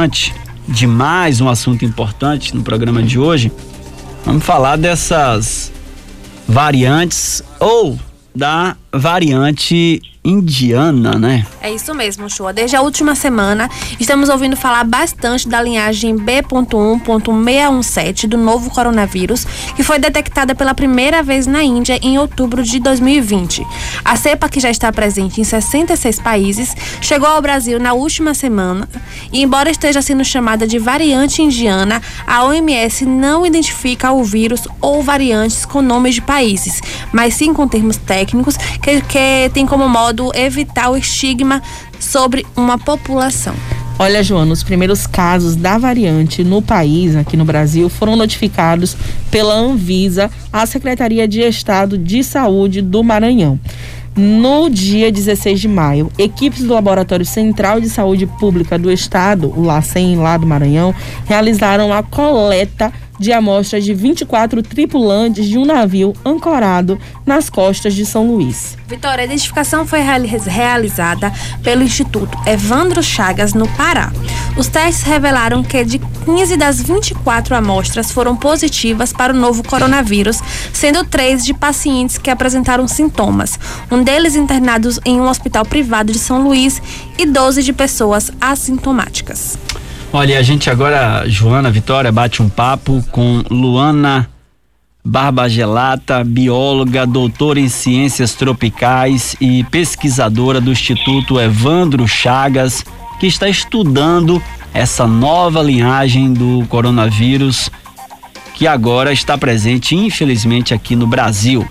importante, demais um assunto importante no programa de hoje. Vamos falar dessas variantes ou da variante indiana, né? É isso mesmo, Chua. Desde a última semana, estamos ouvindo falar bastante da linhagem B.1.617 do novo coronavírus, que foi detectada pela primeira vez na Índia em outubro de 2020. A cepa, que já está presente em 66 países, chegou ao Brasil na última semana e, embora esteja sendo chamada de variante indiana, a OMS não identifica o vírus ou variantes com nomes de países, mas sim com termos técnicos que, que tem como modo evitar o estigma sobre uma população. Olha, Joana, os primeiros casos da variante no país, aqui no Brasil, foram notificados pela Anvisa à Secretaria de Estado de Saúde do Maranhão. No dia 16 de maio, equipes do Laboratório Central de Saúde Pública do Estado, o LACEN, lá do Maranhão, realizaram a coleta de amostras de 24 tripulantes de um navio ancorado nas costas de São Luís. Vitória, a identificação foi realizada pelo Instituto Evandro Chagas, no Pará. Os testes revelaram que de 15 das 24 amostras foram positivas para o novo coronavírus, sendo três de pacientes que apresentaram sintomas, um deles internados em um hospital privado de São Luís e 12 de pessoas assintomáticas. Olha, a gente agora, Joana Vitória, bate um papo com Luana Barbagelata, bióloga, doutora em ciências tropicais e pesquisadora do Instituto Evandro Chagas, que está estudando essa nova linhagem do coronavírus que agora está presente, infelizmente, aqui no Brasil.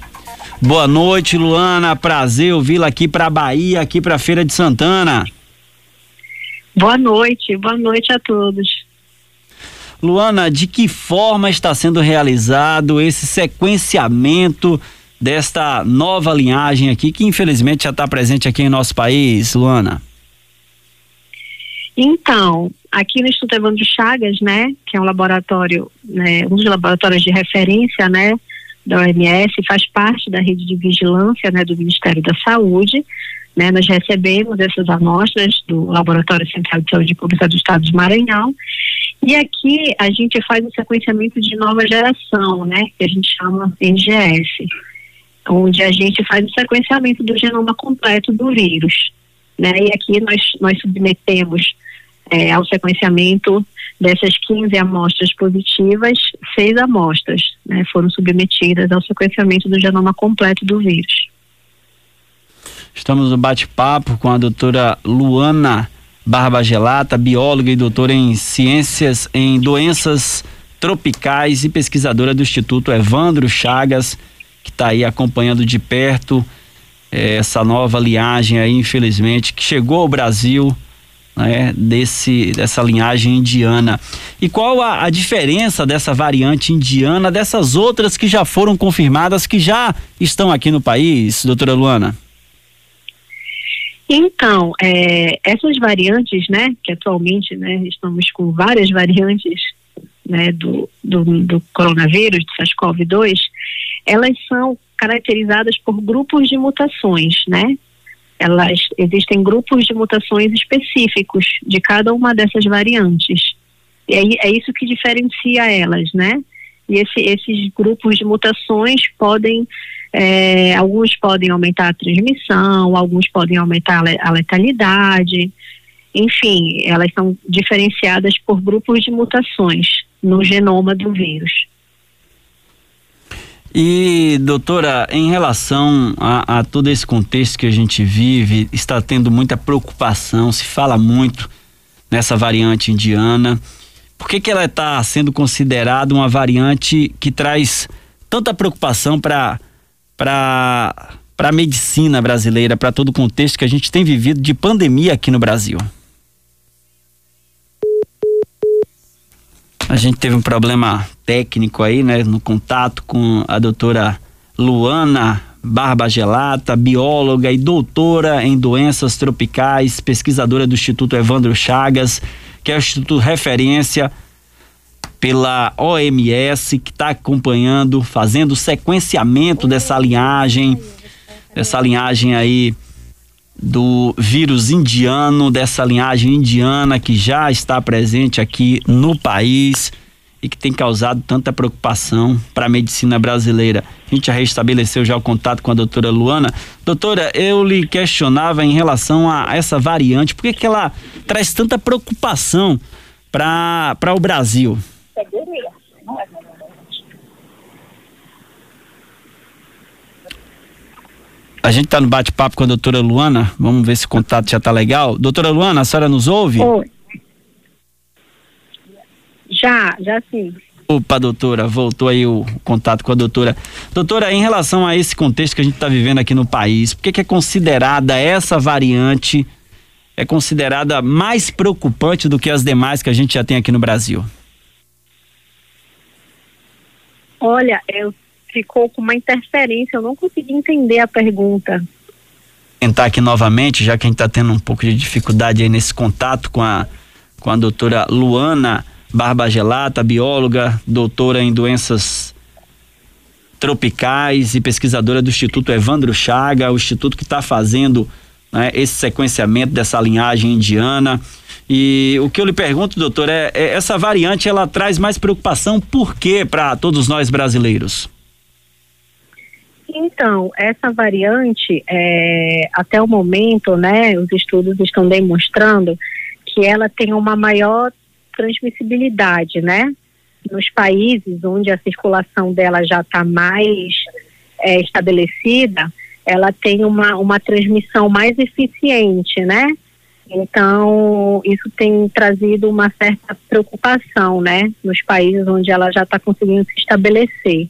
Boa noite, Luana. Prazer ouvi-la aqui para Bahia, aqui para Feira de Santana. Boa noite, boa noite a todos. Luana, de que forma está sendo realizado esse sequenciamento desta nova linhagem aqui, que infelizmente já está presente aqui em nosso país, Luana? Então, aqui no Instituto Evandro Chagas, né, que é um laboratório, né, um dos laboratórios de referência, né, da OMS, faz parte da rede de vigilância, né, do Ministério da Saúde. Né, nós recebemos essas amostras do Laboratório Central de Saúde Pública do Estado de Maranhão. E aqui a gente faz o sequenciamento de nova geração, né, que a gente chama NGS, onde a gente faz o sequenciamento do genoma completo do vírus, né, e aqui nós, nós submetemos é, ao sequenciamento dessas 15 amostras positivas, seis amostras né, foram submetidas ao sequenciamento do genoma completo do vírus. Estamos no bate-papo com a doutora Luana Barba Gelata, bióloga e doutora em ciências em doenças tropicais e pesquisadora do Instituto Evandro Chagas, que está aí acompanhando de perto eh, essa nova linhagem aí, infelizmente, que chegou ao Brasil, né, desse, dessa linhagem indiana. E qual a, a diferença dessa variante indiana dessas outras que já foram confirmadas, que já estão aqui no país, doutora Luana? Então, é, essas variantes, né, que atualmente, né, estamos com várias variantes, né, do, do, do coronavírus, do SARS-CoV-2, elas são caracterizadas por grupos de mutações, né? Elas existem grupos de mutações específicos de cada uma dessas variantes. E aí é isso que diferencia elas, né? E esse, esses grupos de mutações podem é, alguns podem aumentar a transmissão, alguns podem aumentar a letalidade. Enfim, elas são diferenciadas por grupos de mutações no genoma do vírus. E, doutora, em relação a, a, todo esse contexto que a gente vive, está tendo muita preocupação, se fala muito nessa variante indiana. Por que, que ela está sendo considerada uma variante que traz tanta preocupação para a medicina brasileira, para todo o contexto que a gente tem vivido de pandemia aqui no Brasil? A gente teve um problema técnico aí, né, no contato com a doutora Luana Barba Gelata, bióloga e doutora em doenças tropicais, pesquisadora do Instituto Evandro Chagas, que é o Instituto Referência pela OMS, que está acompanhando, fazendo o sequenciamento dessa linhagem, dessa linhagem aí do vírus indiano, dessa linhagem indiana que já está presente aqui no país e que tem causado tanta preocupação para a medicina brasileira. A gente já restabeleceu já o contato com a doutora Luana. Doutora, eu lhe questionava em relação a essa variante, por que, que ela traz tanta preocupação para o Brasil? A gente está no bate-papo com a doutora Luana, vamos ver se o contato já está legal. Doutora Luana, a senhora nos ouve? Oi. Já, já sim. Opa, doutora, voltou aí o contato com a doutora. Doutora, em relação a esse contexto que a gente está vivendo aqui no país, por que, que é considerada essa variante, é considerada mais preocupante do que as demais que a gente já tem aqui no Brasil? Olha, eu ficou com uma interferência, eu não consegui entender a pergunta. Tentar aqui novamente, já que a gente está tendo um pouco de dificuldade aí nesse contato com a, com a doutora Luana Barbagelata, bióloga, doutora em doenças tropicais e pesquisadora do Instituto Evandro Chaga, o instituto que está fazendo né, esse sequenciamento dessa linhagem indiana. E o que eu lhe pergunto, doutor, é, é essa variante ela traz mais preocupação por quê para todos nós brasileiros? Então, essa variante, é, até o momento, né, os estudos estão demonstrando que ela tem uma maior transmissibilidade, né? Nos países onde a circulação dela já está mais é, estabelecida, ela tem uma, uma transmissão mais eficiente, né? Então, isso tem trazido uma certa preocupação, né? Nos países onde ela já está conseguindo se estabelecer.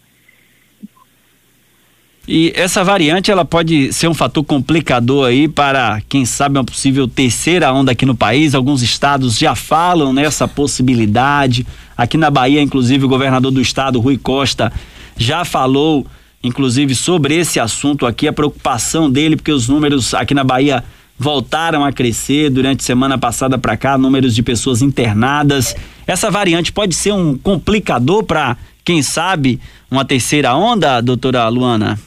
E essa variante ela pode ser um fator complicador aí para, quem sabe, uma possível terceira onda aqui no país. Alguns estados já falam nessa possibilidade. Aqui na Bahia, inclusive, o governador do estado, Rui Costa, já falou, inclusive, sobre esse assunto aqui, a preocupação dele, porque os números aqui na Bahia voltaram a crescer durante semana passada para cá, números de pessoas internadas. Essa variante pode ser um complicador para, quem sabe, uma terceira onda, doutora Luana?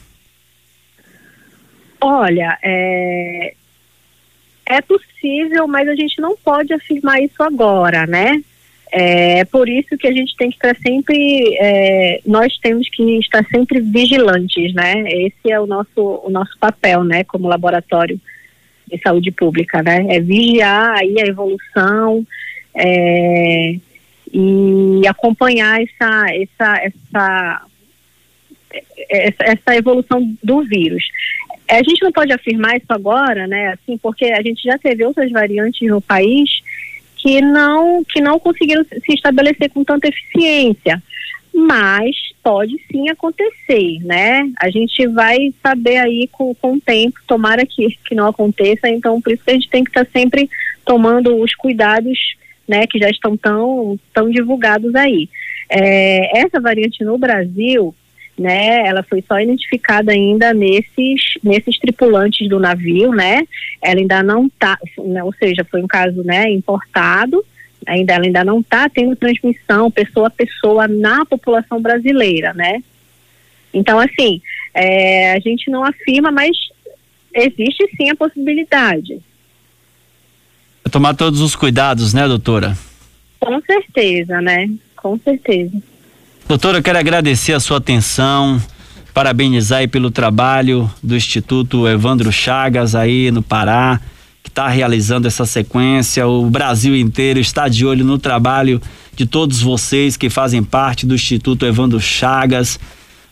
Olha, é, é possível, mas a gente não pode afirmar isso agora, né? É por isso que a gente tem que estar sempre, é, nós temos que estar sempre vigilantes, né? Esse é o nosso, o nosso papel, né? Como laboratório de saúde pública, né? É vigiar aí a evolução é, e acompanhar essa, essa, essa, essa, essa evolução do vírus. A gente não pode afirmar isso agora, né? Assim, porque a gente já teve outras variantes no país que não que não conseguiram se estabelecer com tanta eficiência, mas pode sim acontecer, né? A gente vai saber aí com, com o tempo, tomara que, que não aconteça, então por isso que a gente tem que estar tá sempre tomando os cuidados, né, que já estão tão, tão divulgados aí. É, essa variante no Brasil, né? Ela foi só identificada ainda nesses nesses tripulantes do navio, né? Ela ainda não tá, né? ou seja, foi um caso, né, importado. Ainda ela ainda não está tendo transmissão pessoa a pessoa na população brasileira, né? Então, assim, é, a gente não afirma, mas existe sim a possibilidade. Tomar todos os cuidados, né, doutora? Com certeza, né? Com certeza. Doutora, eu quero agradecer a sua atenção, parabenizar aí pelo trabalho do Instituto Evandro Chagas aí no Pará, que está realizando essa sequência. O Brasil inteiro está de olho no trabalho de todos vocês que fazem parte do Instituto Evandro Chagas.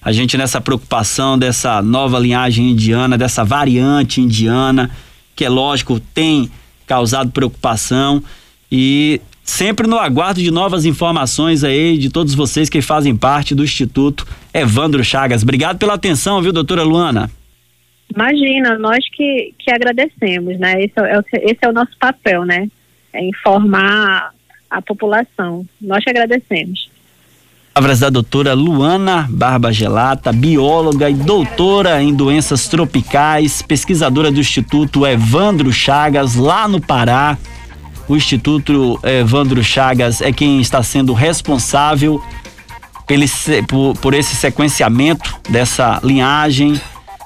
A gente nessa preocupação dessa nova linhagem indiana, dessa variante indiana, que é lógico tem causado preocupação e sempre no aguardo de novas informações aí de todos vocês que fazem parte do Instituto Evandro Chagas. Obrigado pela atenção, viu, doutora Luana? Imagina, nós que, que agradecemos, né? Esse é, esse é o nosso papel, né? É informar a população. Nós que agradecemos. Palavras da doutora Luana Barba Gelata, bióloga e doutora em doenças tropicais, pesquisadora do Instituto Evandro Chagas, lá no Pará. O Instituto Evandro Chagas é quem está sendo responsável por, esse sequenciamento dessa linhagem,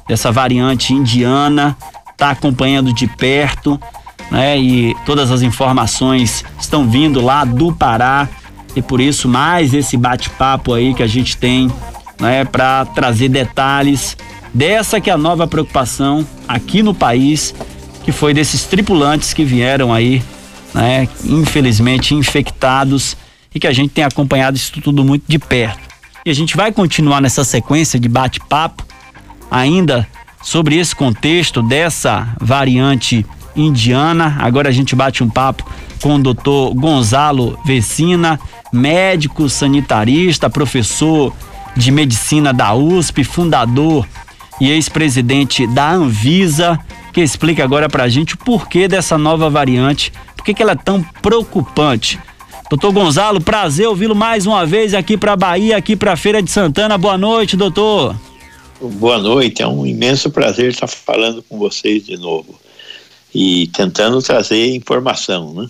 dessa variante indiana, está acompanhando de perto, né? E todas as informações estão vindo lá do Pará e por isso mais esse bate-papo aí que a gente tem, né, para trazer detalhes dessa que é a nova preocupação aqui no país, que foi desses tripulantes que vieram aí, né, infelizmente infectados e que a gente tem acompanhado isso tudo muito de perto. E a gente vai continuar nessa sequência de bate-papo ainda sobre esse contexto dessa variante indiana. Agora a gente bate um papo com o doutor Gonzalo Vecina, médico sanitarista, professor de medicina da USP, fundador e ex-presidente da Anvisa, que explica agora pra gente o porquê dessa nova variante, por que ela é tão preocupante. Doutor Gonzalo, prazer ouvi-lo mais uma vez aqui para Bahia, aqui para Feira de Santana. Boa noite, doutor. Boa noite, é um imenso prazer estar falando com vocês de novo e tentando trazer informação, né?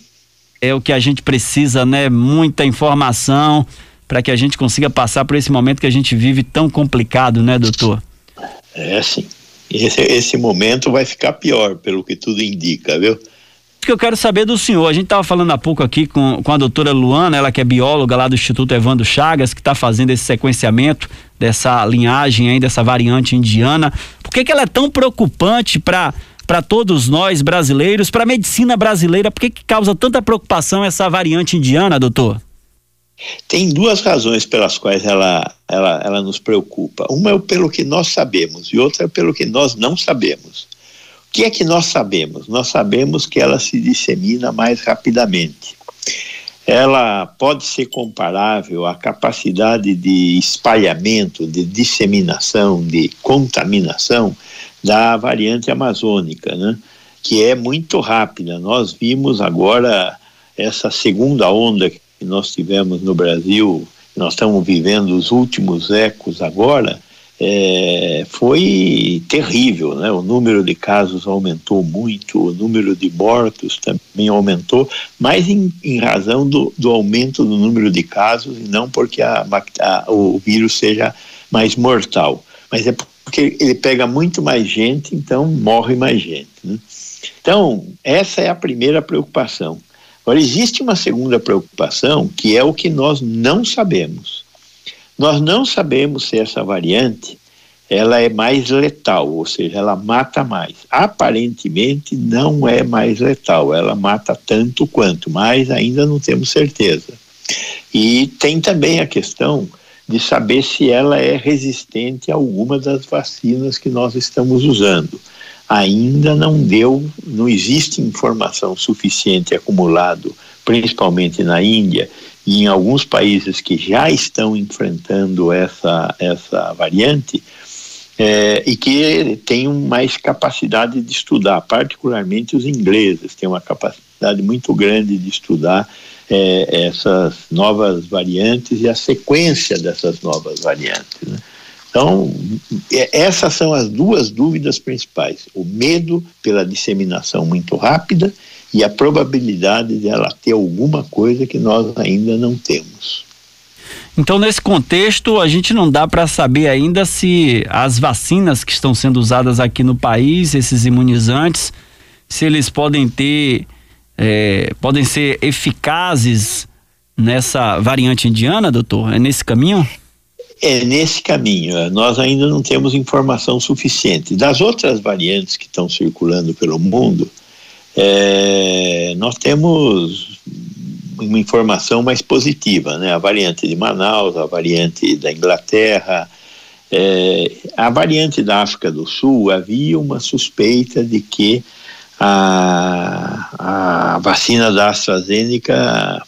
É o que a gente precisa, né? Muita informação para que a gente consiga passar por esse momento que a gente vive tão complicado, né, doutor? É, sim. Esse, esse momento vai ficar pior, pelo que tudo indica, viu? Que eu quero saber do senhor. A gente estava falando há pouco aqui com, com a doutora Luana, ela que é bióloga lá do Instituto Evandro Chagas, que está fazendo esse sequenciamento dessa linhagem aí, dessa variante indiana. Por que, que ela é tão preocupante para para todos nós brasileiros, para a medicina brasileira? Por que, que causa tanta preocupação essa variante indiana, doutor? Tem duas razões pelas quais ela, ela, ela nos preocupa. Uma é pelo que nós sabemos e outra é pelo que nós não sabemos. Que é que nós sabemos? Nós sabemos que ela se dissemina mais rapidamente. Ela pode ser comparável à capacidade de espalhamento, de disseminação, de contaminação da variante amazônica, né? que é muito rápida. Nós vimos agora essa segunda onda que nós tivemos no Brasil, nós estamos vivendo os últimos ecos agora, é, foi terrível, né? O número de casos aumentou muito, o número de mortos também aumentou, mas em, em razão do, do, aumento do número de casos e não porque a, a, o vírus seja mais mortal, mas é porque ele pega muito mais gente, então morre mais gente. Né? Então, essa é a primeira preocupação. Agora, existe uma segunda preocupação, que é o que nós não sabemos. Nós não sabemos se essa variante ela é mais letal, ou seja, ela mata mais. Aparentemente não é mais letal, ela mata tanto quanto, mas ainda não temos certeza. E tem também a questão de saber se ela é resistente a alguma das vacinas que nós estamos usando. Ainda não deu, não existe informação suficiente acumulado, principalmente na Índia e em alguns países que já estão enfrentando essa, essa variante, é, e que têm mais capacidade de estudar, particularmente os ingleses, têm uma capacidade muito grande de estudar é, essas novas variantes e a sequência dessas novas variantes. Né? Então, é, essas são as duas dúvidas principais: o medo pela disseminação muito rápida e a probabilidade de ela ter alguma coisa que nós ainda não temos. Então, nesse contexto, a gente não dá para saber ainda se as vacinas que estão sendo usadas aqui no país, esses imunizantes, se eles podem ter é, podem ser eficazes nessa variante indiana, doutor? É nesse caminho? É nesse caminho. Nós ainda não temos informação suficiente. Das outras variantes que estão circulando pelo mundo, é, nós temos uma informação mais positiva, né? A variante de Manaus, a variante da Inglaterra, é, a variante da África do Sul havia uma suspeita de que a, a vacina da AstraZeneca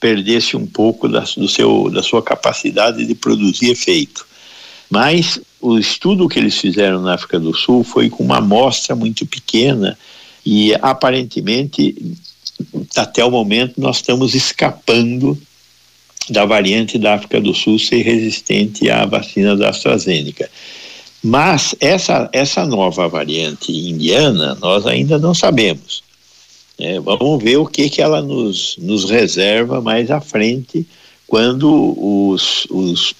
perdesse um pouco da, do seu, da sua capacidade de produzir efeito. Mas o estudo que eles fizeram na África do Sul foi com uma amostra muito pequena e aparentemente até o momento nós estamos escapando da variante da África do Sul ser resistente à vacina da AstraZeneca. Mas essa, essa nova variante indiana, nós ainda não sabemos. É, vamos ver o que, que ela nos, nos reserva mais à frente, quando os, os,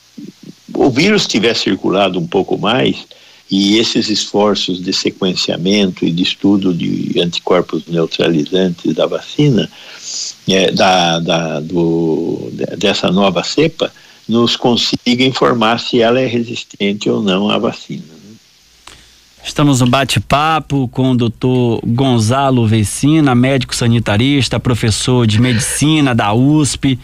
o vírus tiver circulado um pouco mais E esses esforços de sequenciamento e de estudo de anticorpos neutralizantes da vacina, é, da, da, do, dessa nova cepa, nos consiga informar se ela é resistente ou não à vacina. Né? Estamos no bate-papo com o doutor Gonzalo Vecina, médico sanitarista, professor de medicina da USP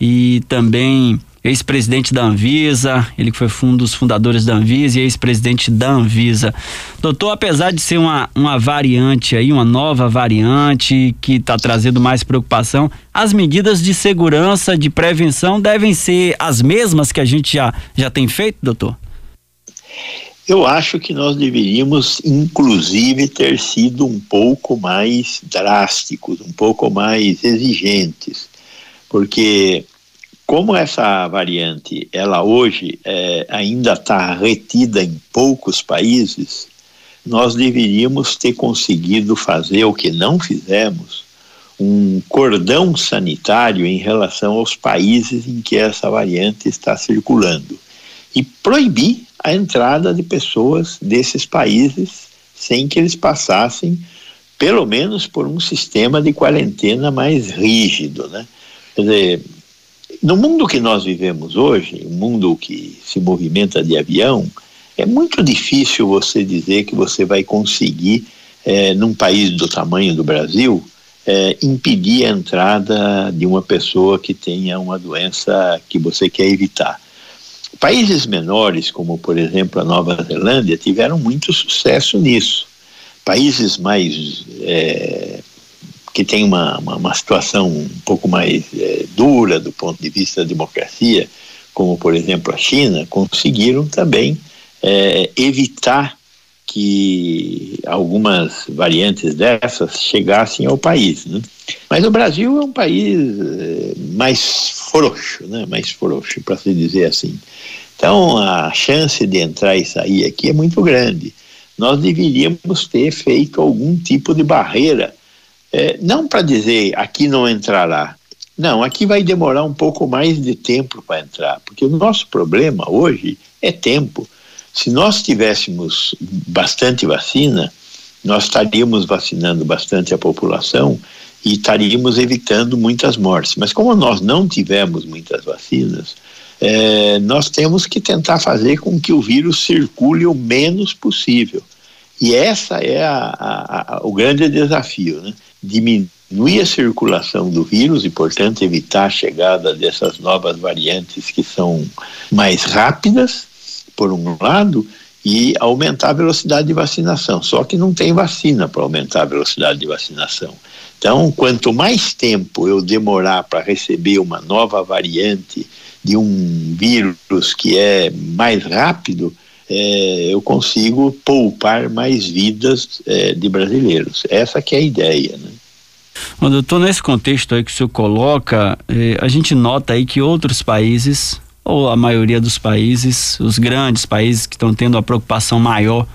e também ex-presidente da Anvisa, ele que foi um dos fundadores da Anvisa e ex-presidente da Anvisa. Doutor, apesar de ser uma, uma variante aí, uma nova variante que está trazendo mais preocupação, as medidas de segurança, de prevenção devem ser as mesmas que a gente já, já tem feito, doutor? Eu acho que nós deveríamos, inclusive, ter sido um pouco mais drásticos, um pouco mais exigentes, porque como essa variante, ela hoje é, ainda está retida em poucos países, nós deveríamos ter conseguido fazer o que não fizemos, um cordão sanitário em relação aos países em que essa variante está circulando e proibir a entrada de pessoas desses países sem que eles passassem pelo menos por um sistema de quarentena mais rígido, né? Quer dizer, no mundo que nós vivemos hoje, um mundo que se movimenta de avião, é muito difícil você dizer que você vai conseguir, é, num país do tamanho do Brasil, é, impedir a entrada de uma pessoa que tenha uma doença que você quer evitar. Países menores, como por exemplo a Nova Zelândia, tiveram muito sucesso nisso. Países mais é, que tem uma, uma, uma situação um pouco mais é, dura do ponto de vista da democracia, como por exemplo a China, conseguiram também é, evitar que algumas variantes dessas chegassem ao país. Né? Mas o Brasil é um país é, mais frouxo, né? mais frouxo, para se dizer assim. Então a chance de entrar e sair aqui é muito grande. Nós deveríamos ter feito algum tipo de barreira é, não para dizer aqui não entrará. Não, aqui vai demorar um pouco mais de tempo para entrar, porque o nosso problema hoje é tempo. Se nós tivéssemos bastante vacina, nós estaríamos vacinando bastante a população e estaríamos evitando muitas mortes. Mas como nós não tivemos muitas vacinas, é, nós temos que tentar fazer com que o vírus circule o menos possível. E essa é a, a, a, o grande desafio, né? Diminuir a circulação do vírus e, portanto, evitar a chegada dessas novas variantes que são mais rápidas, por um lado, e aumentar a velocidade de vacinação. Só que não tem vacina para aumentar a velocidade de vacinação. Então, quanto mais tempo eu demorar para receber uma nova variante de um vírus que é mais rápido, é, eu consigo poupar mais vidas é, de brasileiros. Essa que é a ideia, né? Bom, doutor, nesse contexto aí que o senhor coloca, eh, a gente nota aí que outros países, ou a maioria dos países, os grandes países que estão tendo uma preocupação maior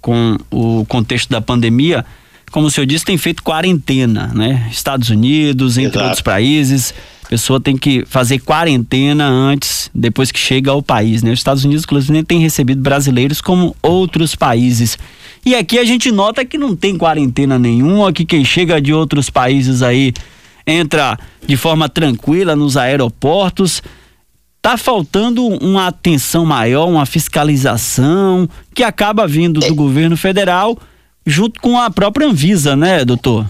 com o contexto da pandemia, como o senhor disse, tem feito quarentena, né? Estados Unidos, entre Exato. outros países, a pessoa tem que fazer quarentena antes, depois que chega ao país, né? Os Estados Unidos, inclusive, tem recebido brasileiros como outros países. E aqui a gente nota que não tem quarentena nenhuma, que quem chega de outros países aí entra de forma tranquila nos aeroportos. Tá faltando uma atenção maior, uma fiscalização que acaba vindo do governo federal junto com a própria Anvisa, né, doutor?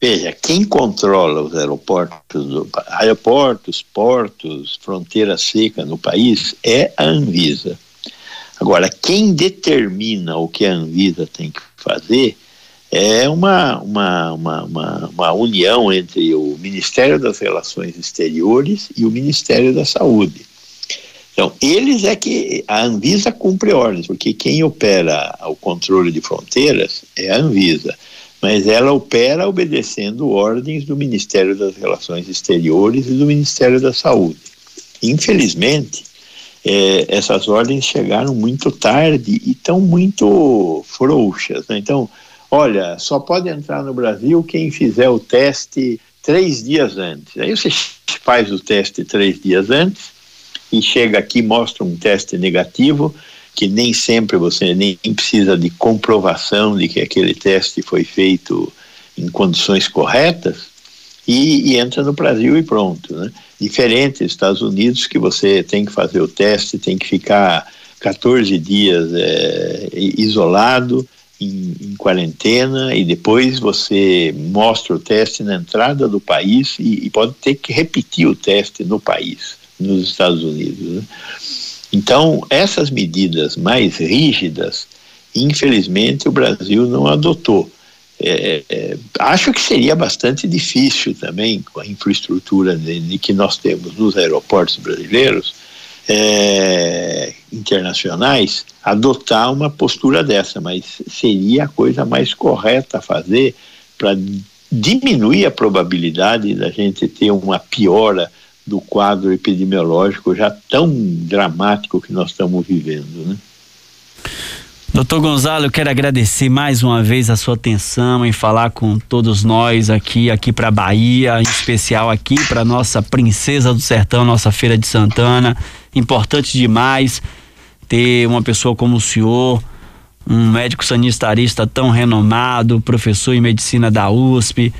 Veja, quem controla os aeroportos, aeroportos, portos, fronteira seca no país é a Anvisa. Agora, quem determina o que a Anvisa tem que fazer é uma, uma, uma, uma, uma união entre o Ministério das Relações Exteriores e o Ministério da Saúde. Então, eles é que a Anvisa cumpre ordens, porque quem opera o controle de fronteiras é a Anvisa mas ela opera obedecendo ordens do Ministério das Relações Exteriores e do Ministério da Saúde. Infelizmente, é, essas ordens chegaram muito tarde e estão muito frouxas. Né? Então, olha, só pode entrar no Brasil quem fizer o teste três dias antes. Aí você faz o teste três dias antes e chega aqui, mostra um teste negativo que nem sempre você nem precisa de comprovação de que aquele teste foi feito em condições corretas e, e entra no Brasil e pronto, né? Diferente dos Estados Unidos que você tem que fazer o teste, tem que ficar 14 dias é, isolado, em, em, quarentena e depois você mostra o teste na entrada do país e, e pode ter que repetir o teste no país, nos Estados Unidos. Né? Então, essas medidas mais rígidas, infelizmente, o Brasil não adotou. É, é, acho que seria bastante difícil também, com a infraestrutura de, de que nós temos nos aeroportos brasileiros, é, internacionais adotar uma postura dessa, mas seria a coisa mais correta a fazer para diminuir a probabilidade da gente ter uma piora do quadro epidemiológico já tão dramático que nós estamos vivendo, né? Doutor Gonzalo, eu quero agradecer mais uma vez a sua atenção em falar com todos nós aqui, aqui para Bahia, em especial aqui para nossa princesa do sertão, nossa feira de Santana. Importante demais ter uma pessoa como o senhor, um médico sanitarista tão renomado, professor em medicina da USP,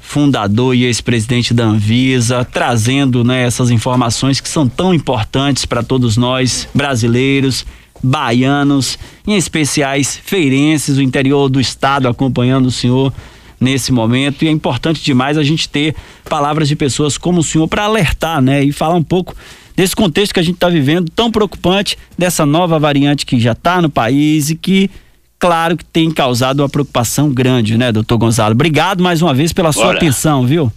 fundador e ex-presidente da Anvisa, trazendo né, essas informações que são tão importantes para todos nós brasileiros baianos, em especiais feirenses, o interior do estado acompanhando o senhor nesse momento. E é importante demais a gente ter palavras de pessoas como o senhor para alertar, né? E falar um pouco desse contexto que a gente está vivendo, tão preocupante, dessa nova variante que já está no país e que, claro, que tem causado uma preocupação grande, né, doutor Gonzalo? Obrigado mais uma vez pela sua atenção, viu?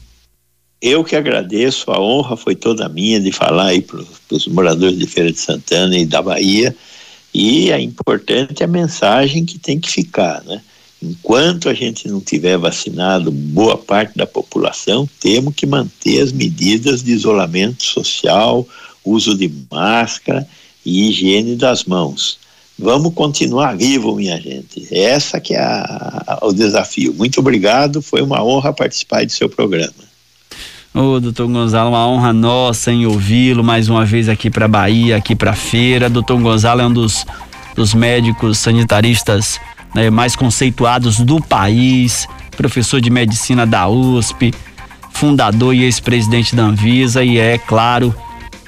Eu que agradeço, a honra foi toda minha de falar aí para os moradores de Feira de Santana e da Bahia e é importante a mensagem que tem que ficar, né? Enquanto a gente não tiver vacinado boa parte da população, temos que manter as medidas de isolamento social, uso de máscara e higiene das mãos. Vamos continuar vivo, minha gente. Essa que é a, a, o desafio. Muito obrigado, foi uma honra participar do seu programa. Ô, doutor Gonzalo, uma honra nossa em ouvi-lo mais uma vez aqui para Bahia, aqui para feira. Doutor Gonzalo é um dos, dos médicos sanitaristas né, mais conceituados do país, professor de medicina da USP, fundador e ex-presidente da Anvisa e é, claro,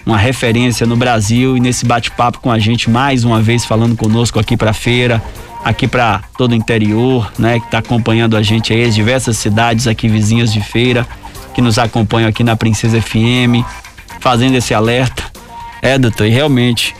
uma referência no Brasil e nesse bate-papo com a gente mais uma vez falando conosco aqui para feira, aqui para todo o interior, né, que está acompanhando a gente aí as diversas cidades aqui vizinhas de feira que nos acompanham aqui na Princesa FM, fazendo esse alerta. É, doutor, e realmente